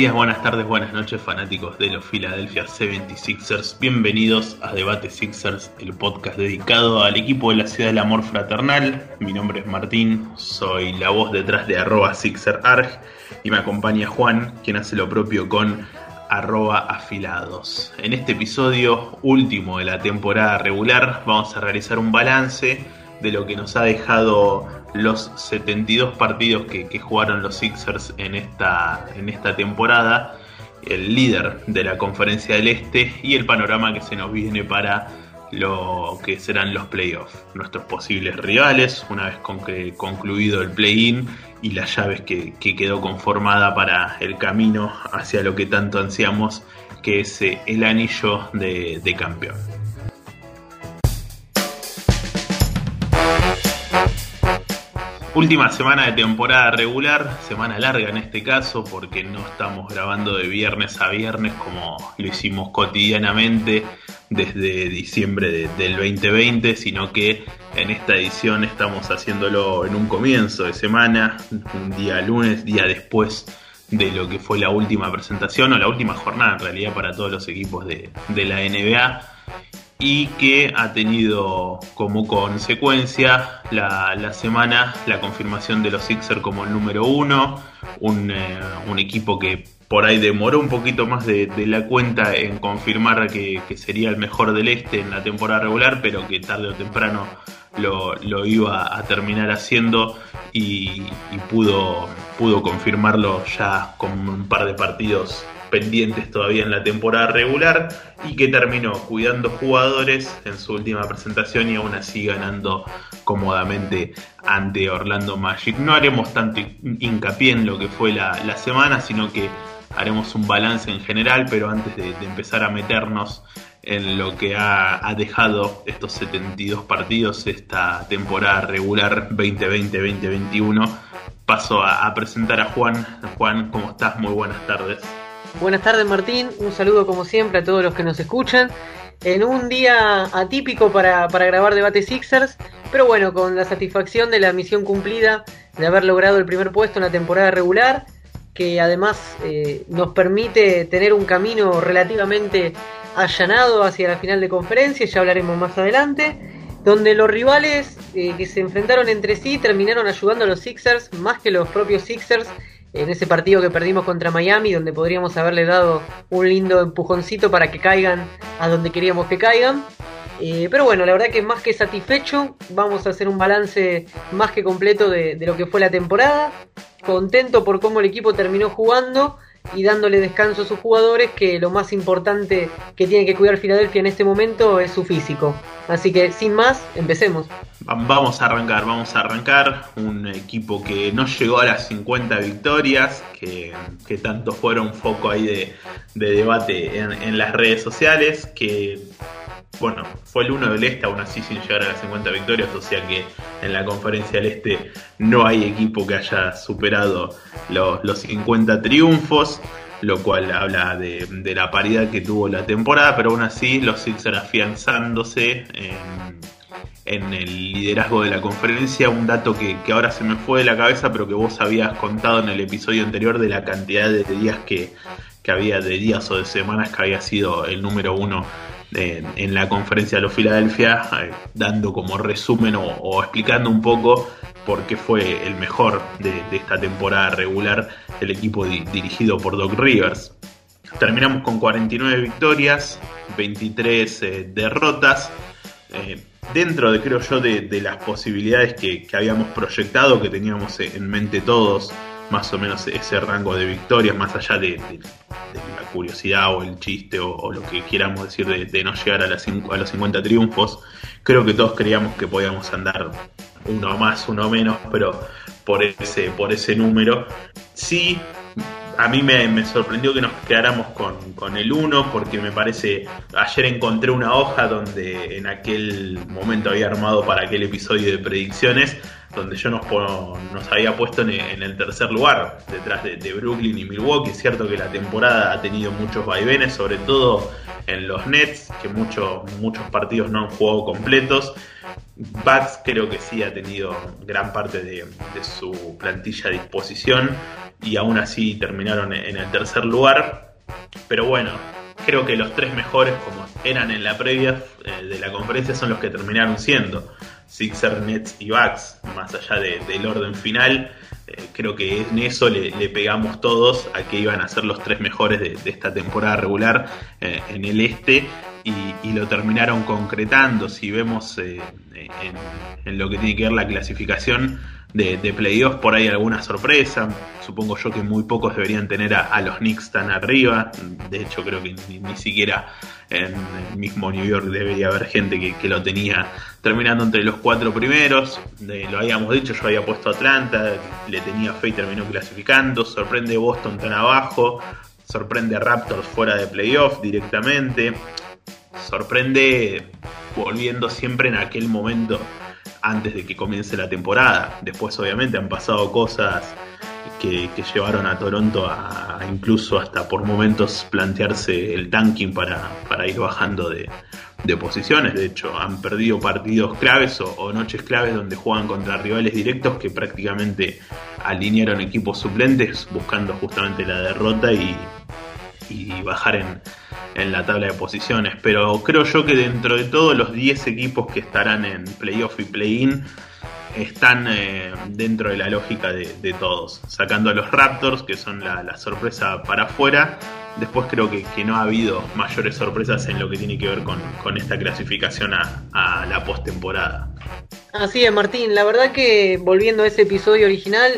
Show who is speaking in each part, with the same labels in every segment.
Speaker 1: Días, buenas tardes, buenas noches, fanáticos de los Philadelphia 76ers. Bienvenidos a Debate Sixers, el podcast dedicado al equipo de la ciudad del amor fraternal. Mi nombre es Martín, soy la voz detrás de arroba SixerArg y me acompaña Juan, quien hace lo propio con arroba afilados. En este episodio último de la temporada regular vamos a realizar un balance de lo que nos ha dejado los 72 partidos que, jugaron los Sixers en esta, en esta temporada, el líder de la conferencia del Este y el panorama que se nos viene para lo que serán los playoffs, nuestros posibles rivales, una vez concluido el play-in y las llaves que, quedó conformada para el camino hacia lo que tanto ansiamos, que es eh, el anillo de campeón. Última semana de temporada regular, semana larga en este caso, porque no estamos grabando de viernes a viernes como lo hicimos cotidianamente desde diciembre del 2020, sino que en esta edición estamos haciéndolo en un comienzo de semana, un día lunes, día después de lo que fue la última presentación o la última jornada en realidad para todos los equipos de, la NBA y que ha tenido como consecuencia la, semana la confirmación de los Sixers como el número uno, un, eh, equipo que por ahí demoró un poquito más de, la cuenta en confirmar que, sería el mejor del este en la temporada regular, pero que tarde o temprano lo, iba a terminar haciendo y, pudo, pudo confirmarlo ya con un par de partidos pendientes todavía en la temporada regular y que terminó cuidando jugadores en su última presentación y aún así ganando cómodamente ante Orlando Magic. No haremos tanto hincapié en lo que fue la, semana, sino que haremos un balance en general, pero antes de, empezar a meternos en lo que ha, dejado estos 72 partidos esta temporada regular 2020-2021, paso a, presentar a Juan. Juan, ¿cómo estás? Muy buenas tardes.
Speaker 2: Buenas tardes Martín, un saludo como siempre a todos los que nos escuchan. En un día atípico para, grabar debate Sixers, pero bueno, con la satisfacción de la misión cumplida de haber logrado el primer puesto en la temporada regular, que además eh, nos permite tener un camino relativamente allanado hacia la final de conferencia, ya hablaremos más adelante, donde los rivales eh, que se enfrentaron entre sí terminaron ayudando a los Sixers más que los propios Sixers en ese partido que perdimos contra Miami, donde podríamos haberle dado un lindo empujoncito para que caigan a donde queríamos que caigan. Eh, pero bueno, la verdad que más que satisfecho, vamos a hacer un balance más que completo de, de lo que fue la temporada. Contento por cómo el equipo terminó jugando y dándole descanso a sus jugadores, que lo más importante que tiene que cuidar Filadelfia en este momento es su físico. Así que sin más, empecemos.
Speaker 1: Vamos a arrancar, vamos a arrancar. Un equipo que no llegó a las 50 victorias, que, tanto fueron foco ahí de, debate en, en las redes sociales, que bueno, fue el 1 del Este, aún así sin llegar a las 50 victorias, o sea que en la conferencia del Este no hay equipo que haya superado los, los 50 triunfos, lo cual habla de, la paridad que tuvo la temporada, pero aún así los Sixers afianzándose en, el liderazgo de la conferencia, un dato que, ahora se me fue de la cabeza, pero que vos habías contado en el episodio anterior de la cantidad de días que, que había, de días o de semanas que había sido el número uno en, la conferencia de los Filadelfia, eh, dando como resumen o, explicando un poco por qué fue el mejor de, esta temporada regular el equipo dirigido por Doc Rivers. Terminamos con 49 victorias, 23 eh, derrotas. Eh, dentro de, creo yo, de, las posibilidades que, habíamos proyectado, que teníamos en mente todos, más o menos ese rango de victorias, más allá de, la curiosidad o el chiste o, lo que quieramos decir de, no llegar a, a los 50 triunfos, creo que todos creíamos que podíamos andar uno más, uno menos, pero por ese, por ese número. Sí, a mí me, sorprendió que nos quedáramos con, el 1 porque me parece, ayer encontré una hoja donde en aquel momento había armado para aquel episodio de predicciones, donde yo nos, nos había puesto en, el tercer lugar, detrás de, Brooklyn y Milwaukee. Es cierto que la temporada ha tenido muchos vaivenes, sobre todo en los Nets, que muchos muchos partidos no han jugado completos. Bucks creo que sí ha tenido gran parte de su plantilla a disposición y aún así terminaron en el tercer lugar. Pero bueno, creo que los tres mejores, como eran en la previa eh, de la conferencia, son los que terminaron siendo. Sixer, Nets y Bucks, más allá del orden final. Eh, creo que en eso le, pegamos todos a que iban a ser los tres mejores de, esta temporada regular eh, en el este y, lo terminaron concretando. Si vemos en, en, lo que tiene que ver la clasificación, de, de playoffs, por ahí alguna sorpresa. Supongo yo que muy pocos deberían tener a, los Knicks tan arriba. De hecho, creo que ni, siquiera en el mismo New York debería haber gente que, lo tenía terminando entre los cuatro primeros. lo habíamos dicho, yo había puesto Atlanta, le tenía fe y terminó clasificando. Sorprende Boston tan abajo. Sorprende Raptors fuera de playoffs directamente. Sorprende volviendo siempre en aquel momento antes de que comience la temporada. Después obviamente han pasado cosas que, llevaron a Toronto a, incluso hasta por momentos plantearse el tanking para, ir bajando de, posiciones. De hecho, han perdido partidos claves o, noches claves donde juegan contra rivales directos que prácticamente alinearon equipos suplentes buscando justamente la derrota y bajar en, en la tabla de posiciones. Pero creo yo que dentro de todos los 10 equipos que estarán en playoff y play-in están eh, dentro de la lógica de, todos. Sacando a los Raptors, que son la, sorpresa para afuera. Después creo que, no ha habido mayores sorpresas en lo que tiene que ver con, esta clasificación a, a la postemporada.
Speaker 2: Así es, Martín. La verdad que volviendo a ese episodio original,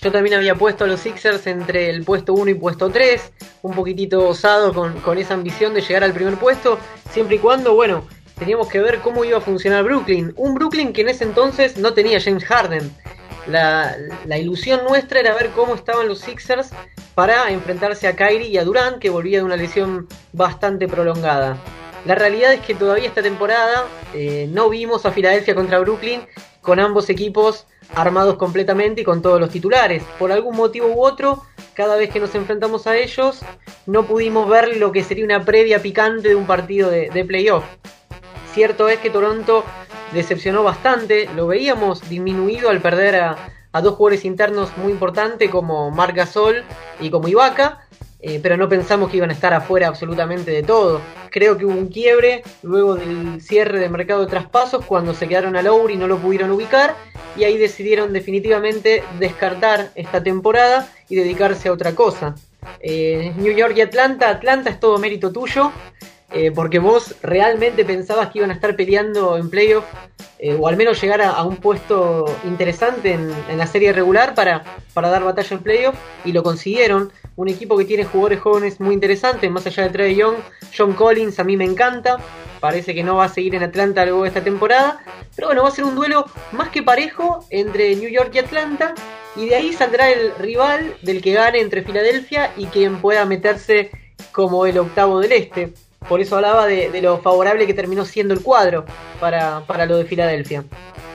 Speaker 2: yo también había puesto a los Sixers entre el puesto 1 y puesto 3, un poquitito osado con, esa ambición de llegar al primer puesto, siempre y cuando, bueno, teníamos que ver cómo iba a funcionar Brooklyn. Un Brooklyn que en ese entonces no tenía James Harden. La, ilusión nuestra era ver cómo estaban los Sixers para enfrentarse a Kyrie y a Durant, que volvía de una lesión bastante prolongada. La realidad es que todavía esta temporada eh, no vimos a Filadelfia contra Brooklyn con ambos equipos armados completamente y con todos los titulares. Por algún motivo u otro, cada vez que nos enfrentamos a ellos, no pudimos ver lo que sería una previa picante de un partido de, playoff. Cierto es que Toronto decepcionó bastante, lo veíamos disminuido al perder a, dos jugadores internos muy importantes como Marc Gasol y como Ibaka, eh, pero no pensamos que iban a estar afuera absolutamente de todo. Creo que hubo un quiebre luego del cierre del mercado de traspasos cuando se quedaron a Lowry y no lo pudieron ubicar y ahí decidieron definitivamente descartar esta temporada y dedicarse a otra cosa. Eh, New York y Atlanta, Atlanta es todo mérito tuyo. Eh, porque vos realmente pensabas que iban a estar peleando en playoff o al menos llegar a, un puesto interesante en, la serie regular para, para dar batalla en playoff y lo consiguieron un equipo que tiene jugadores jóvenes muy interesantes, más allá de Trey Young, John Collins a mí me encanta, parece que no va a seguir en Atlanta luego de esta temporada, pero bueno, va a ser un duelo más que parejo entre New York y Atlanta, y de ahí saldrá el rival del que gane entre Filadelfia y quien pueda meterse como el octavo del este. Por eso hablaba de, lo favorable que terminó siendo el cuadro para, para lo de Filadelfia.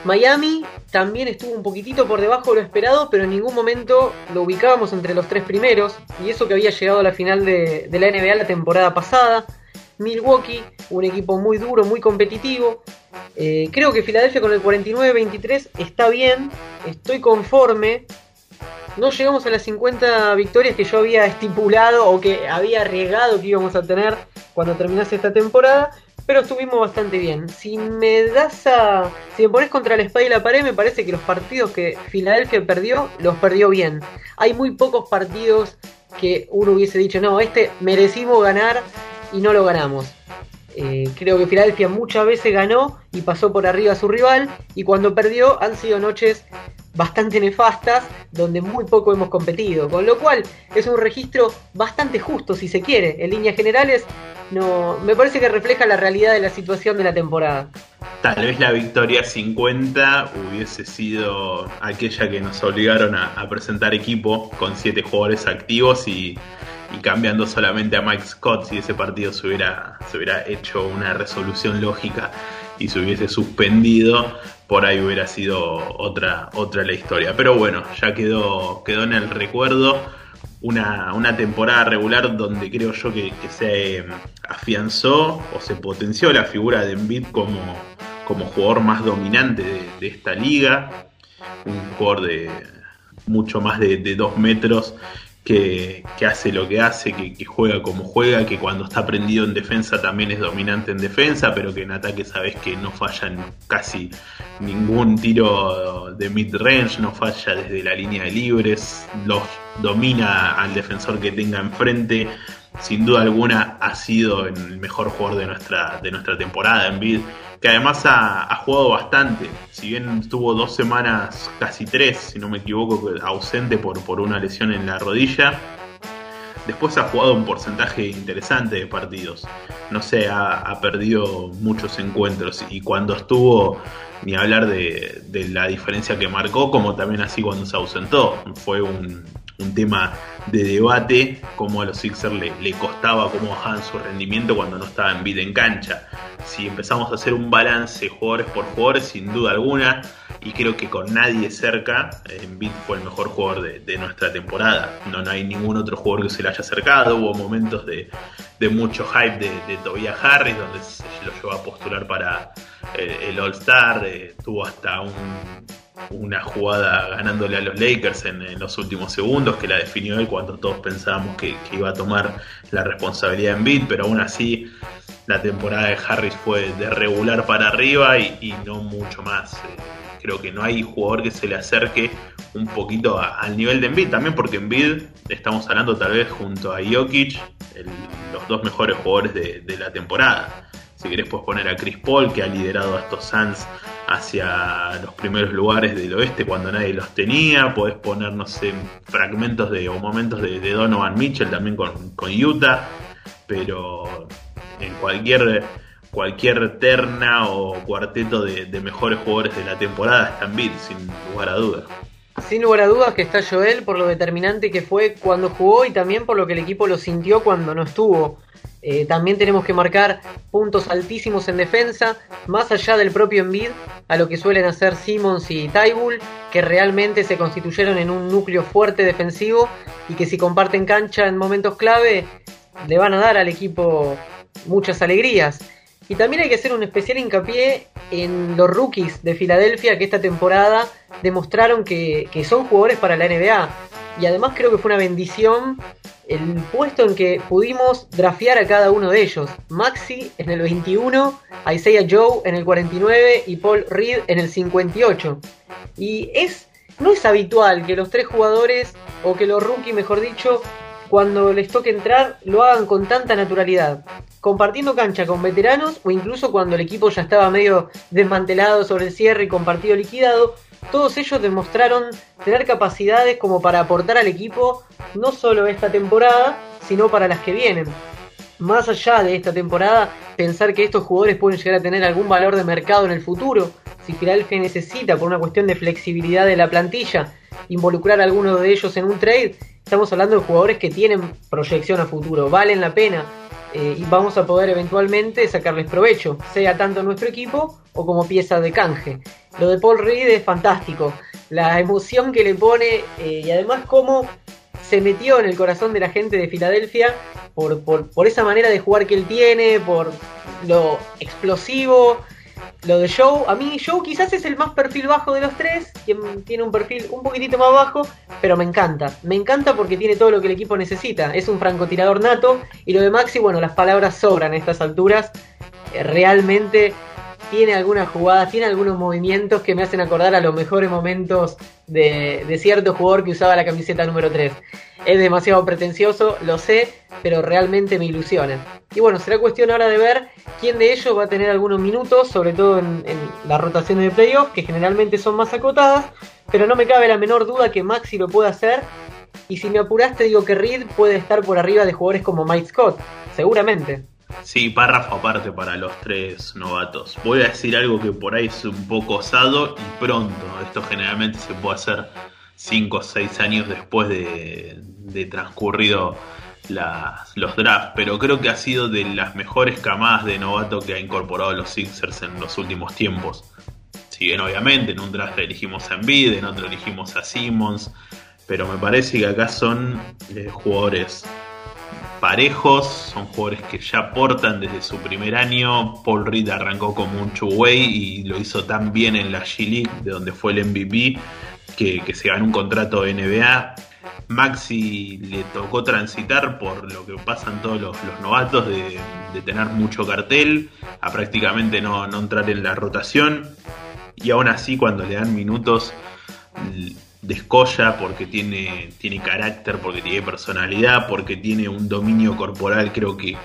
Speaker 2: Miami también estuvo un poquitito por debajo de lo esperado, pero en ningún momento lo ubicábamos entre los tres primeros, y eso que había llegado a la final de, la NBA la temporada pasada. Milwaukee, un equipo muy duro, muy competitivo. Eh, creo que Filadelfia con el 49-23 está bien, estoy conforme. No llegamos a las 50 victorias que yo había estipulado o que había arriesgado que íbamos a tener cuando terminase esta temporada, pero estuvimos bastante bien. Si me das a. Si me pones contra la espada y la pared, me parece que los partidos que Filadelfia perdió, los perdió bien. Hay muy pocos partidos que uno hubiese dicho, no, este merecimos ganar y no lo ganamos. Eh, creo que Filadelfia muchas veces ganó y pasó por arriba a su rival y cuando perdió han sido noches bastante nefastas donde muy poco hemos competido, con lo cual es un registro bastante justo si se quiere. En líneas generales no me parece que refleja la realidad de la situación de la temporada.
Speaker 1: Tal vez la victoria 50 hubiese sido aquella que nos obligaron a, presentar equipo con siete jugadores activos y, cambiando solamente a Mike Scott si ese partido se hubiera, se hubiera hecho una resolución lógica y se hubiese suspendido, por ahí hubiera sido otra, otra la historia. Pero bueno, ya quedó, quedó en el recuerdo una, temporada regular donde creo yo que, se em, afianzó o se potenció la figura de Embiid como, como jugador más dominante de, esta liga, un jugador de, mucho más de, de dos metros que, hace lo que hace, que, juega como juega, que cuando está prendido en defensa también es dominante en defensa, pero que en ataque sabes que no falla casi ningún tiro de mid-range, no falla desde la línea de libres, los domina al defensor que tenga enfrente. Sin duda alguna ha sido el mejor jugador de nuestra, de nuestra temporada en bid que además ha, jugado bastante. Si bien estuvo dos semanas, casi tres, si no me equivoco, ausente por, por una lesión en la rodilla, después ha jugado un porcentaje interesante de partidos. No sé, ha, perdido muchos encuentros y cuando estuvo, ni hablar de, de, la diferencia que marcó, como también así cuando se ausentó. Fue un, un tema de debate, cómo a los Sixers le, costaba, cómo bajaban su rendimiento cuando no estaba en vida en cancha. Si empezamos a hacer un balance jugadores por jugadores, sin duda alguna, y creo que con nadie cerca, Embiid fue el mejor jugador de, nuestra temporada. No, no, hay ningún otro jugador que se le haya acercado. Hubo momentos de, mucho hype de, de Tobias Harris, donde se lo llevó a postular para eh, el All-Star. Eh, tuvo hasta un una jugada ganándole a los Lakers en, los últimos segundos, que la definió él cuando todos pensábamos que, iba a tomar la responsabilidad en beat, pero aún así la temporada de Harris fue de regular para arriba y, no mucho más. Eh, creo que no hay jugador que se le acerque un poquito al nivel de Embiid, también porque Embiid estamos hablando tal vez junto a Jokic, los dos mejores jugadores de, de la temporada. Si querés puedes poner a Chris Paul, que ha liderado a estos Suns hacia los primeros lugares del oeste cuando nadie los tenía. Podés poner, no sé, fragmentos de, o momentos de, Donovan Mitchell también con, Utah. Pero en cualquier, cualquier terna o cuarteto de, mejores jugadores de la temporada está en sin lugar a dudas.
Speaker 2: Sin lugar a dudas que está Joel por lo determinante que fue cuando jugó y también por lo que el equipo lo sintió cuando no estuvo. Eh, también tenemos que marcar puntos altísimos en defensa, más allá del propio Embiid, a lo que suelen hacer Simmons y Tybull, que realmente se constituyeron en un núcleo fuerte defensivo y que si comparten cancha en momentos clave, le van a dar al equipo muchas alegrías. Y también hay que hacer un especial hincapié en los rookies de Filadelfia que esta temporada demostraron que son jugadores para la NBA. Y además creo que fue una bendición el puesto en que pudimos drafear a cada uno de ellos. Maxi en el 21, Isaiah Joe en el 49 y Paul Reed en el 58. Y es no es habitual que los tres jugadores, o que los rookies mejor dicho, cuando les toque entrar, lo hagan con tanta naturalidad, compartiendo cancha con veteranos o incluso cuando el equipo ya estaba medio desmantelado sobre el cierre y con partido liquidado, todos ellos demostraron tener capacidades como para aportar al equipo no solo esta temporada, sino para las que vienen. Más allá de esta temporada, pensar que estos jugadores pueden llegar a tener algún valor de mercado en el futuro, si Philadelphia necesita, por una cuestión de flexibilidad de la plantilla, involucrar a alguno de ellos en un trade, estamos hablando de jugadores que tienen proyección a futuro, valen la pena eh, y vamos a poder eventualmente sacarles provecho, sea tanto en nuestro equipo o como pieza de canje. Lo de Paul Reed es fantástico, la emoción que le pone eh, y además cómo se metió en el corazón de la gente de Filadelfia por, por, esa manera de jugar que él tiene, por lo explosivo, lo de Joe, a mí Joe quizás es el más perfil bajo de los tres, quien tiene un perfil un poquitito más bajo, pero me encanta. Me encanta porque tiene todo lo que el equipo necesita. Es un francotirador nato y lo de Maxi, bueno, las palabras sobran a estas alturas. Eh, realmente tiene algunas jugadas, tiene algunos movimientos que me hacen acordar a los mejores momentos de, cierto jugador que usaba la camiseta número 3. Es demasiado pretencioso, lo sé, pero realmente me ilusiona. Y bueno, será cuestión ahora de ver quién de ellos va a tener algunos minutos, sobre todo en, las rotaciones de playoff, que generalmente son más acotadas, pero no me cabe la menor duda que Maxi lo puede hacer. Y si me apuraste, digo que Reed puede estar por arriba de jugadores como Mike Scott, seguramente.
Speaker 1: Sí, párrafo aparte para los tres novatos. Voy a decir algo que por ahí es un poco osado y pronto. Esto generalmente se puede hacer 5 o 6 años después de, transcurrido los drafts, pero creo que ha sido de las mejores camadas de novato que ha incorporado los Sixers en los últimos tiempos. Si bien obviamente en un draft elegimos a Embiid, en otro elegimos a Simmons, pero me parece que acá son eh, jugadores parejos, son jugadores que ya aportan desde su primer año. Paul Reed arrancó como un two-way y lo hizo tan bien en la G League, de donde fue el MVP, que, se gane un contrato de NBA. Maxi le tocó transitar por lo que pasan todos los, novatos de, tener mucho cartel, a prácticamente no, no entrar en la rotación. Y aún así cuando le dan minutos descolla porque tiene, tiene carácter, porque tiene personalidad, porque tiene un dominio corporal creo que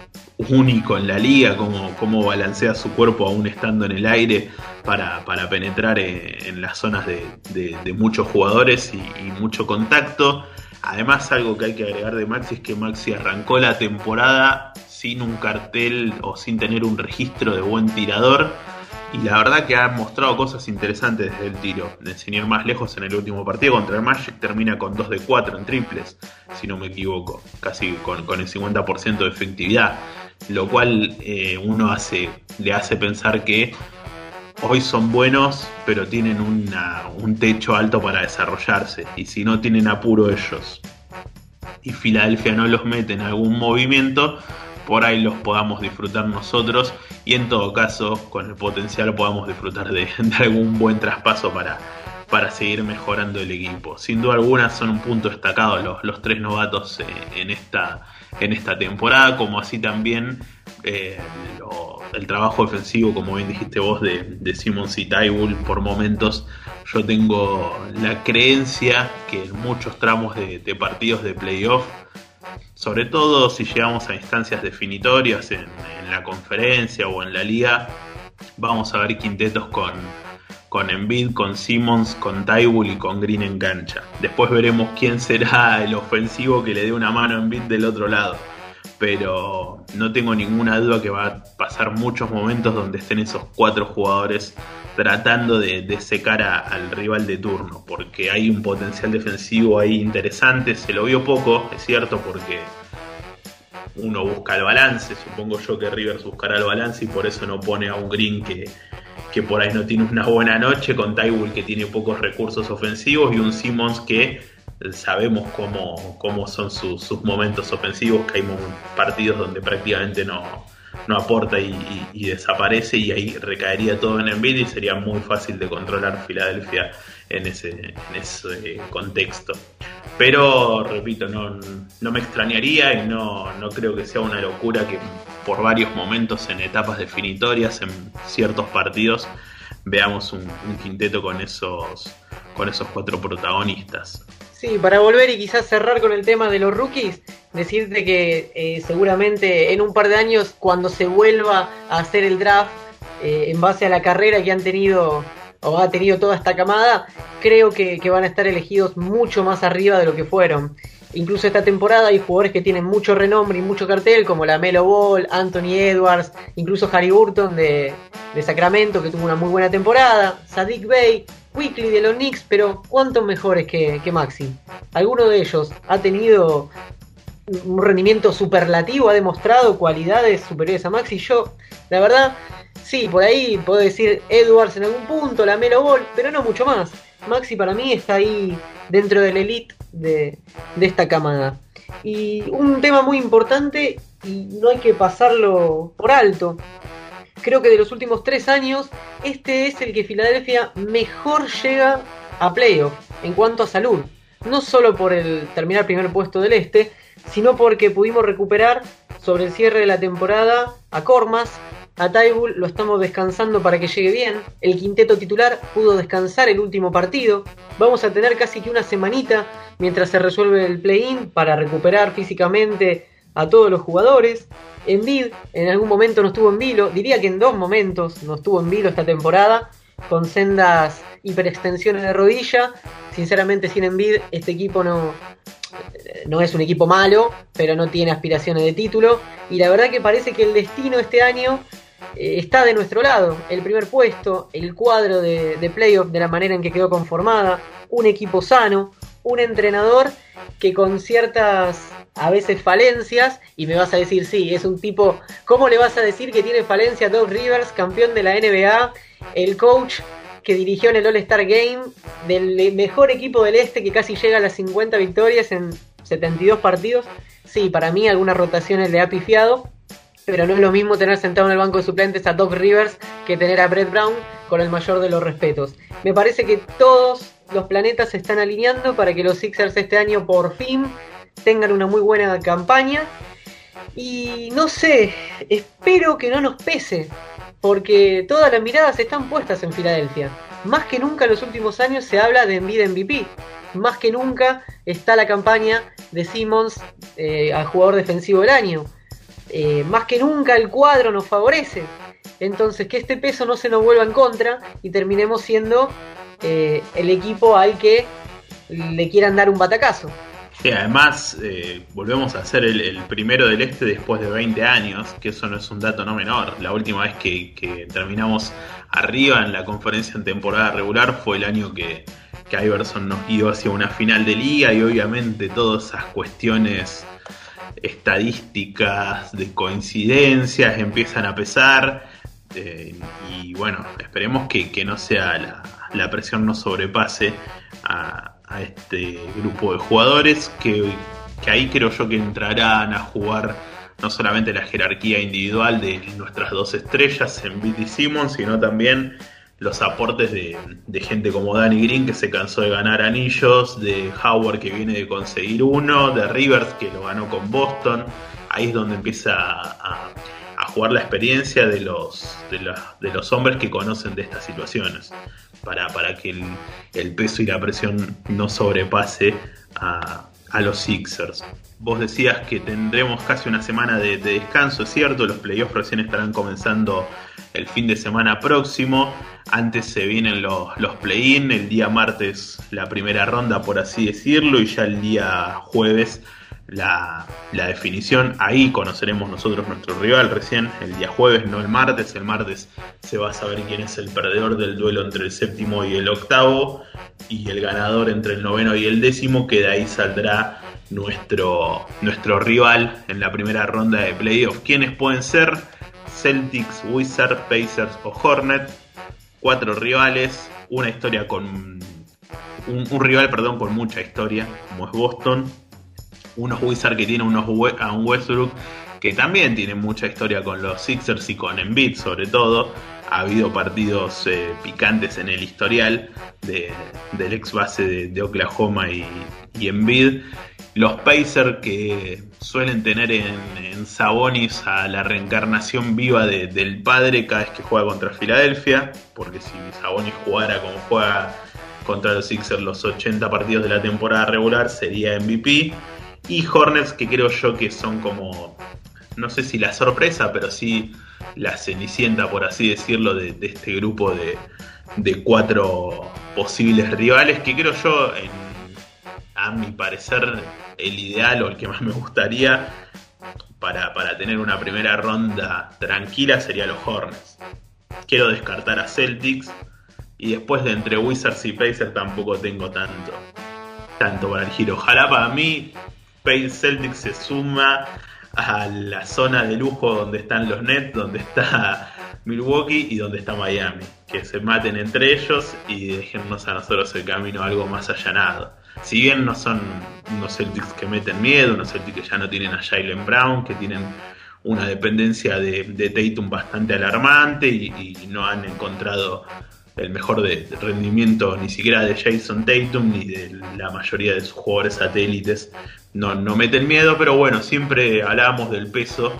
Speaker 1: único en la liga, como, como balancea su cuerpo aún estando en el aire para, penetrar en, las zonas de, muchos jugadores y, mucho contacto. Además, algo que hay que agregar de Maxi es que Maxi arrancó la temporada sin un cartel o sin tener un registro de buen tirador y la verdad que ha mostrado cosas interesantes desde el tiro. Sin ir más lejos, en el último partido contra el Magic termina con 2 de 4 en triples, si no me equivoco, casi con, el 50% de efectividad, lo cual eh, uno le hace pensar que hoy son buenos, pero tienen un techo alto para desarrollarse, y si no tienen apuro ellos. Y Filadelfia no los mete en algún movimiento, por ahí los podamos disfrutar nosotros y en todo caso con el potencial podamos disfrutar de, algún buen traspaso para, para seguir mejorando el equipo. Sin duda alguna son un punto destacado los, los tres novatos eh, en, esta, en esta temporada, como así también eh, el trabajo defensivo, como bien dijiste vos, de, de Simmons y por momentos. Yo tengo la creencia que en muchos tramos de, de partidos de playoff sobre todo si llegamos a instancias definitorias en, la conferencia o en la liga, vamos a ver quintetos con, con Embiid, con Simmons, con Tybull y con Green en cancha. Después veremos quién será el ofensivo que le dé una mano a Embiid del otro lado. Pero no tengo ninguna duda que va a pasar muchos momentos donde estén esos cuatro jugadores tratando de, secar al rival de turno, porque hay un potencial defensivo ahí interesante, se lo vio poco, es cierto, porque uno busca el balance, supongo yo que Rivers buscará el balance y por eso no pone a un Green que, que por ahí no tiene una buena noche, con Tybull que tiene pocos recursos ofensivos y un Simmons que sabemos cómo, cómo son sus, sus momentos ofensivos, que hay partidos donde prácticamente no, no aporta y, desaparece y ahí recaería todo en Embiid y sería muy fácil de controlar Filadelfia en ese, en ese contexto. Pero, repito, no, no me extrañaría y no, no creo que sea una locura que por varios momentos en etapas definitorias, en ciertos partidos, veamos un, un quinteto con esos, con esos cuatro protagonistas.
Speaker 2: Sí, para volver y quizás cerrar con el tema de los rookies, decirte que eh, seguramente en un par de años, cuando se vuelva a hacer el draft, eh, en base a la carrera que han tenido o ha tenido toda esta camada, creo que, van a estar elegidos mucho más arriba de lo que fueron. Incluso esta temporada hay jugadores que tienen mucho renombre y mucho cartel, como la Melo Ball, Anthony Edwards, incluso Harry Burton de, de Sacramento, que tuvo una muy buena temporada, Sadik Bey, Weekly de los Knicks, pero ¿cuántos mejores que, que Maxi? ¿Alguno de ellos ha tenido un rendimiento superlativo? ¿Ha demostrado cualidades superiores a Maxi? Yo, la verdad, sí, por ahí puedo decir Edwards en algún punto, la Melo Ball, pero no mucho más. Maxi para mí está ahí dentro del elite de, de esta camada. Y un tema muy importante y no hay que pasarlo por alto creo que de los últimos tres años, este es el que Filadelfia mejor llega a playoff en cuanto a salud. No solo por el terminar primer puesto del este, sino porque pudimos recuperar sobre el cierre de la temporada a Cormas, a Tybull lo estamos descansando para que llegue bien. El quinteto titular pudo descansar el último partido. Vamos a tener casi que una semanita mientras se resuelve el play-in para recuperar físicamente a todos los jugadores. Envid en algún momento no estuvo en vilo, diría que en dos momentos no estuvo en vilo esta temporada, con sendas hiperextensiones de rodilla. Sinceramente, sin Envid, este equipo no, no es un equipo malo, pero no tiene aspiraciones de título. Y la verdad que parece que el destino este año eh, está de nuestro lado. El primer puesto, el cuadro de, de playoff de la manera en que quedó conformada, un equipo sano, un entrenador que con ciertas a veces falencias y me vas a decir, sí, es un tipo, ¿cómo le vas a decir que tiene falencia a Doug Rivers, campeón de la NBA, el coach que dirigió en el All-Star Game del mejor equipo del este que casi llega a las 50 victorias en 72 partidos? Sí, para mí algunas rotaciones le ha pifiado, pero no es lo mismo tener sentado en el banco de suplentes a Doug Rivers que tener a Brett Brown con el mayor de los respetos. Me parece que todos los planetas se están alineando para que los Sixers este año por fin tengan una muy buena campaña. Y no sé, espero que no nos pese, porque todas las miradas están puestas en Filadelfia. Más que nunca en los últimos años se habla de Envid MVP. Más que nunca está la campaña de Simmons eh, al jugador defensivo del año. Eh, más que nunca el cuadro nos favorece. Entonces que este peso no se nos vuelva en contra y terminemos siendo eh, el equipo al que le quieran dar un batacazo.
Speaker 1: Además eh, volvemos a ser el, primero del este después de 20 años, que eso no es un dato no menor. La última vez que, terminamos arriba en la conferencia en temporada regular fue el año que, que Iverson nos guió hacia una final de liga y obviamente todas esas cuestiones estadísticas de coincidencias empiezan a pesar. Eh, y bueno, esperemos que, no sea la, la presión no sobrepase a, este grupo de jugadores que, ahí creo yo que entrarán a jugar no solamente la jerarquía individual de nuestras dos estrellas en BT Simmons, sino también los aportes de, gente como Danny Green que se cansó de ganar anillos, de Howard que viene de conseguir uno, de Rivers que lo ganó con Boston. Ahí es donde empieza a, jugar la experiencia de los, de los hombres que conocen de estas situaciones para, para que el, peso y la presión no sobrepase a, los Sixers. Vos decías que tendremos casi una semana de, descanso, es cierto, los playoffs recién estarán comenzando el fin de semana próximo, antes se vienen los, los play-in, el día martes la primera ronda por así decirlo y ya el día jueves la, definición. Ahí conoceremos nosotros nuestro rival recién, el día jueves, no el martes. El martes se va a saber quién es el perdedor del duelo entre el séptimo y el octavo. Y el ganador entre el noveno y el décimo, que de ahí saldrá nuestro, nuestro rival en la primera ronda de playoff. ¿Quiénes pueden ser? Celtics, Wizards, Pacers o Hornet. Cuatro rivales, una historia con. Un, un rival, perdón, con mucha historia, como es Boston unos Wizards que tienen a un Westbrook que también tiene mucha historia con los Sixers y con Embiid sobre todo. Ha habido partidos eh, picantes en el historial del ex base de, Oklahoma y, y, Embiid. Los Pacers que suelen tener en, Sabonis a la reencarnación viva del padre cada vez que juega contra Filadelfia, porque si Sabonis jugara como juega contra los Sixers los 80 partidos de la temporada regular sería MVP y Hornets que creo yo que son como, no sé si la sorpresa, pero sí la cenicienta, por así decirlo, de, este grupo de, cuatro posibles rivales, que creo yo, a mi parecer, el ideal o el que más me gustaría para, para tener una primera ronda tranquila sería los Hornets. Quiero descartar a Celtics y después de entre Wizards y Pacers tampoco tengo tanto, tanto para el giro. Ojalá para mí Space Celtics se suma a la zona de lujo donde están los Nets, donde está Milwaukee y donde está Miami. Que se maten entre ellos y déjennos a nosotros el camino algo más allanado. Si bien no son unos Celtics que meten miedo, unos Celtics que ya no tienen a Jalen Brown, que tienen una dependencia de, de Tatum bastante alarmante y, no han encontrado el mejor de, rendimiento ni siquiera de Jason Tatum ni de la mayoría de sus jugadores satélites. No, no meten miedo, pero bueno, siempre hablamos del peso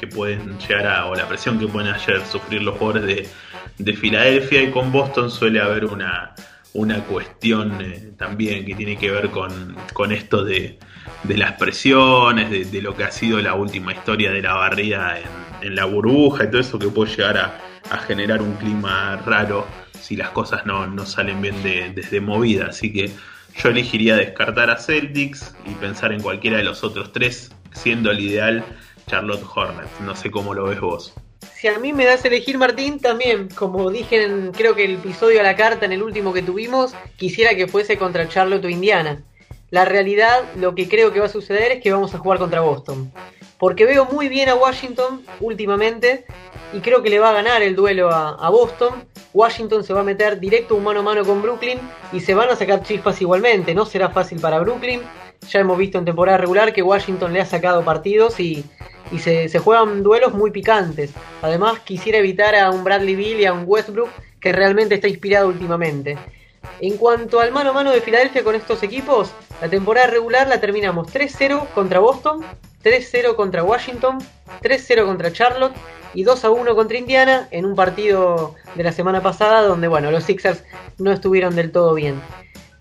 Speaker 1: que pueden llegar a, o la presión que pueden ayer sufrir los jugadores de, Filadelfia. Y con Boston suele haber una, una cuestión eh, también que tiene que ver con, con esto de, de, las presiones, de, lo que ha sido la última historia de la barrida en, en la burbuja y todo eso que puede llegar a, a, generar un clima raro si las cosas no, no salen bien desde movida. Así que yo elegiría descartar a Celtics y pensar en cualquiera de los otros tres, siendo el ideal Charlotte Hornets. No sé cómo lo ves vos.
Speaker 2: Si a mí me das elegir Martín, también, como dije en creo que el episodio a la carta en el último que tuvimos, quisiera que fuese contra Charlotte o Indiana. La realidad, lo que creo que va a suceder es que vamos a jugar contra Boston. Porque veo muy bien a Washington últimamente y creo que le va a ganar el duelo a, Boston. Washington se va a meter directo mano a mano con Brooklyn y se van a sacar chispas igualmente. No será fácil para Brooklyn. Ya hemos visto en temporada regular que Washington le ha sacado partidos y, se, se, juegan duelos muy picantes. Además, quisiera evitar a un Bradley Bill y a un Westbrook que realmente está inspirado últimamente. En cuanto al mano a mano de Filadelfia con estos equipos, la temporada regular la terminamos 3-0 contra Boston, 3-0 contra Washington, 3-0 contra Charlotte y 2-1 contra Indiana en un partido de la semana pasada donde bueno, los Sixers no estuvieron del todo bien.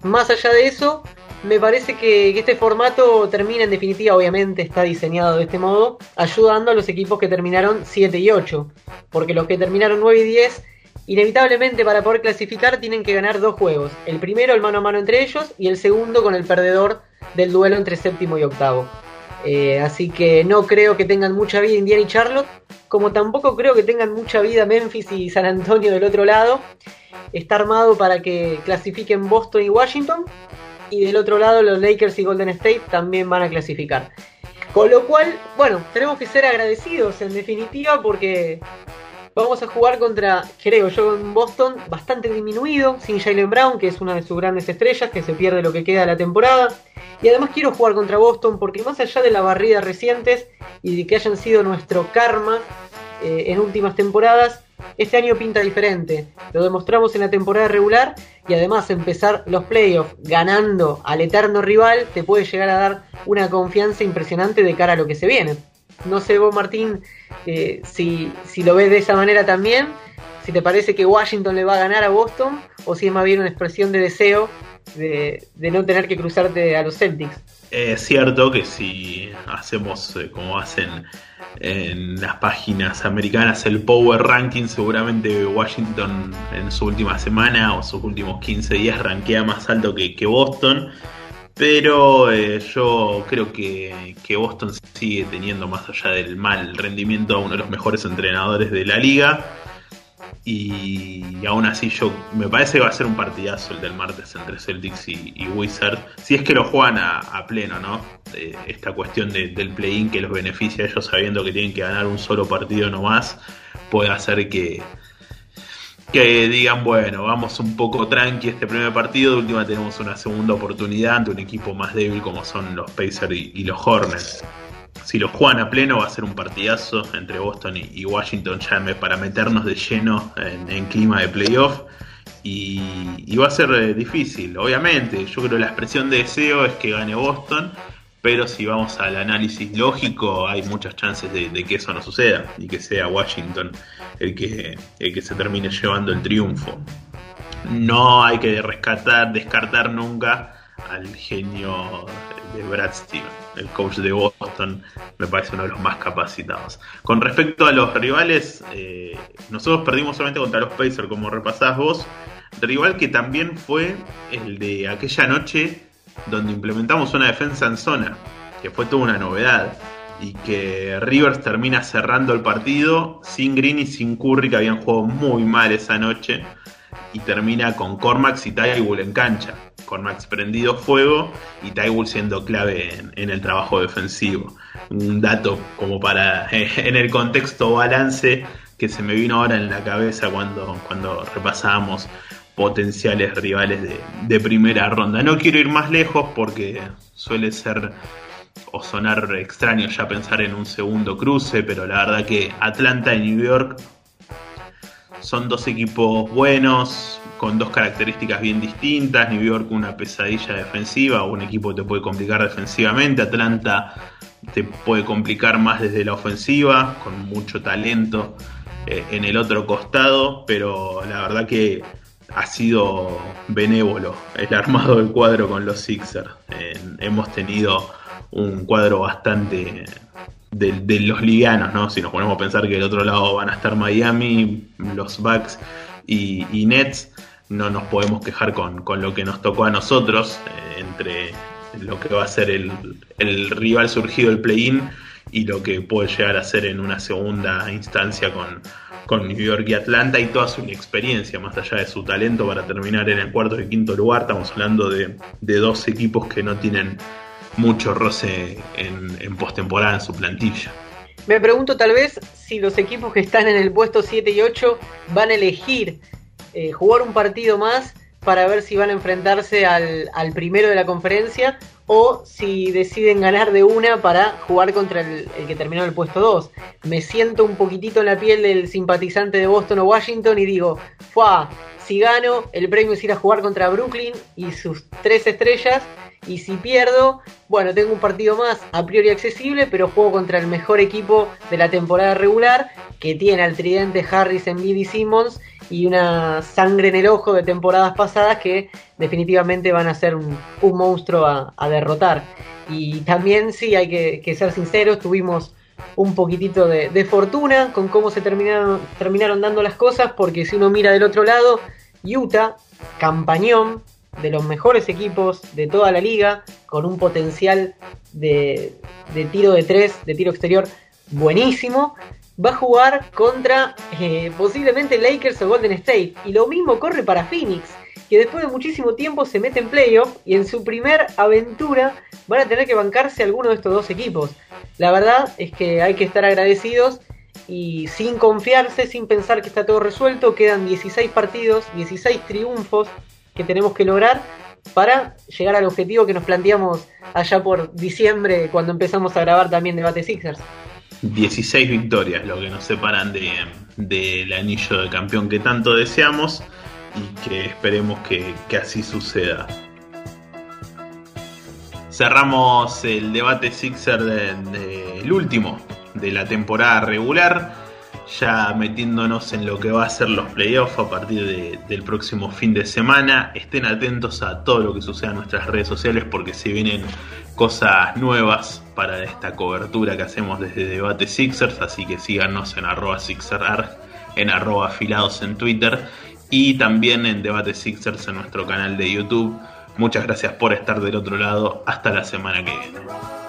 Speaker 2: Más allá de eso, me parece que, este formato termina en definitiva, obviamente está diseñado de este modo, ayudando a los equipos que terminaron 7 y 8, porque los que terminaron 9 y 10, inevitablemente para poder clasificar tienen que ganar dos juegos, el primero el mano a mano entre ellos y el segundo con el perdedor del duelo entre séptimo y octavo. Eh, así que no creo que tengan mucha vida Indiana y Charlotte, como tampoco creo que tengan mucha vida Memphis y San Antonio del otro lado. Está armado para que clasifiquen Boston y Washington y del otro lado los Lakers y Golden State también van a clasificar. Con lo cual, bueno, tenemos que ser agradecidos en definitiva porque vamos a jugar contra, creo yo, en Boston bastante disminuido, sin Jalen Brown, que es una de sus grandes estrellas, que se pierde lo que queda de la temporada. Y además quiero jugar contra Boston porque más allá de las barridas recientes y de que hayan sido nuestro karma eh, en últimas temporadas, este año pinta diferente. Lo demostramos en la temporada regular y además empezar los playoffs ganando al eterno rival te puede llegar a dar una confianza impresionante de cara a lo que se viene. No sé vos Martín eh, si, si lo ves de esa manera también, si te parece que Washington le va a ganar a Boston o si es más bien una expresión de deseo de, no tener que cruzarte a los Celtics.
Speaker 1: Es cierto que si hacemos eh, como hacen en las páginas americanas el Power Ranking, seguramente Washington en su última semana o sus últimos 15 días rankea más alto que, Boston. Pero eh, yo creo que, Boston sigue teniendo, más allá del mal rendimiento, a uno de los mejores entrenadores de la liga. Y, aún así yo me parece que va a ser un partidazo el del martes entre Celtics y, Wizards. Si es que lo juegan a, pleno, ¿no? esta cuestión del play-in que los beneficia a ellos sabiendo que tienen que ganar un solo partido nomás, puede hacer que, que digan, bueno, vamos un poco tranqui este primer partido, de última tenemos una segunda oportunidad ante un equipo más débil como son los Pacers y los Hornets si lo juegan a pleno va a ser un partidazo entre Boston y, Washington ya para meternos de lleno en, clima de playoff. Y, va a ser eh, difícil, obviamente. Yo creo que la expresión de deseo es que gane Boston, pero si vamos al análisis lógico, hay muchas chances de, que eso no suceda y que sea Washington el que, el que se termine llevando el triunfo. No hay que rescatar, descartar nunca al genio de Brad Stevens, el coach de Boston, me parece uno de los más capacitados. Con respecto a los rivales, eh, nosotros perdimos solamente contra los Pacers, como repasás vos, rival que también fue el de aquella noche donde implementamos una defensa en zona, que fue toda una novedad. Y que Rivers termina cerrando el partido sin Green y sin Curry, que habían jugado muy mal esa noche y termina con Cormax y Tybull en cancha. Cormax prendido fuego y Tybull siendo clave en, el trabajo defensivo. Un dato como para, en el contexto balance que se me vino ahora en la cabeza cuando, cuando repasábamos potenciales rivales de, primera ronda. No quiero ir más lejos porque suele ser o sonar extraño ya pensar en un segundo cruce, pero la verdad que Atlanta y New York son dos equipos buenos, con dos características bien distintas. New York una pesadilla defensiva, un equipo te puede complicar defensivamente. Atlanta te puede complicar más desde la ofensiva, con mucho talento eh, en el otro costado, pero la verdad que ha sido benévolo el armado del cuadro con los Sixers. hemos tenido un cuadro bastante de, los liganos, ¿no? Si nos ponemos a pensar que del otro lado van a estar Miami, los Bucks y, Nets, no nos podemos quejar con, lo que nos tocó a nosotros eh, entre lo que va a ser el, rival surgido del play-in y lo que puede llegar a ser en una segunda instancia con, con New York y Atlanta y toda su experiencia, más allá de su talento para terminar en el cuarto y quinto lugar. Estamos hablando de, de dos equipos que no tienen mucho roce en, en postemporada en su plantilla.
Speaker 2: Me pregunto tal vez si los equipos que están en el puesto 7 y 8 van a elegir eh, jugar un partido más para ver si van a enfrentarse al, primero de la conferencia o si deciden ganar de una para jugar contra el, que terminó en el puesto 2. Me siento un poquitito en la piel del simpatizante de Boston o Washington y digo, ¡fua! Si gano, el premio es ir a jugar contra Brooklyn y sus tres estrellas. Y si pierdo, bueno, tengo un partido más a priori accesible, pero juego contra el mejor equipo de la temporada regular, que tiene al tridente Harris, en y Simmons, y una sangre en el ojo de temporadas pasadas que definitivamente van a ser un, monstruo a, derrotar. Y también sí, hay que, ser sinceros, tuvimos un poquitito de, fortuna con cómo se terminaron, terminaron dando las cosas, porque si uno mira del otro lado, Utah, campañón, de los mejores equipos de toda la liga, con un potencial de, de tiro de tres, de tiro exterior buenísimo, va a jugar contra eh, posiblemente Lakers o Golden State. Y lo mismo corre para Phoenix, que después de muchísimo tiempo se mete en playoff y en su primer aventura van a tener que bancarse alguno de estos dos equipos. La verdad es que hay que estar agradecidos y sin confiarse, sin pensar que está todo resuelto, quedan 16 partidos, 16 triunfos que tenemos que lograr para llegar al objetivo que nos planteamos allá por diciembre cuando empezamos a grabar también Debate Sixers.
Speaker 1: 16 victorias, lo que nos separan del anillo de campeón que tanto deseamos y que esperemos que, así suceda. Cerramos el debate Sixer del último de la temporada regular, ya metiéndonos en lo que va a ser los playoffs a partir del próximo fin de semana. Estén atentos a todo lo que suceda en nuestras redes sociales porque se vienen cosas nuevas para esta cobertura que hacemos desde Debate Sixers, así que síganos en arroba Sixerar, en arroba afilados en Twitter y también en Debate Sixers en nuestro canal de YouTube. Muchas gracias por estar del otro lado. Hasta la semana que viene.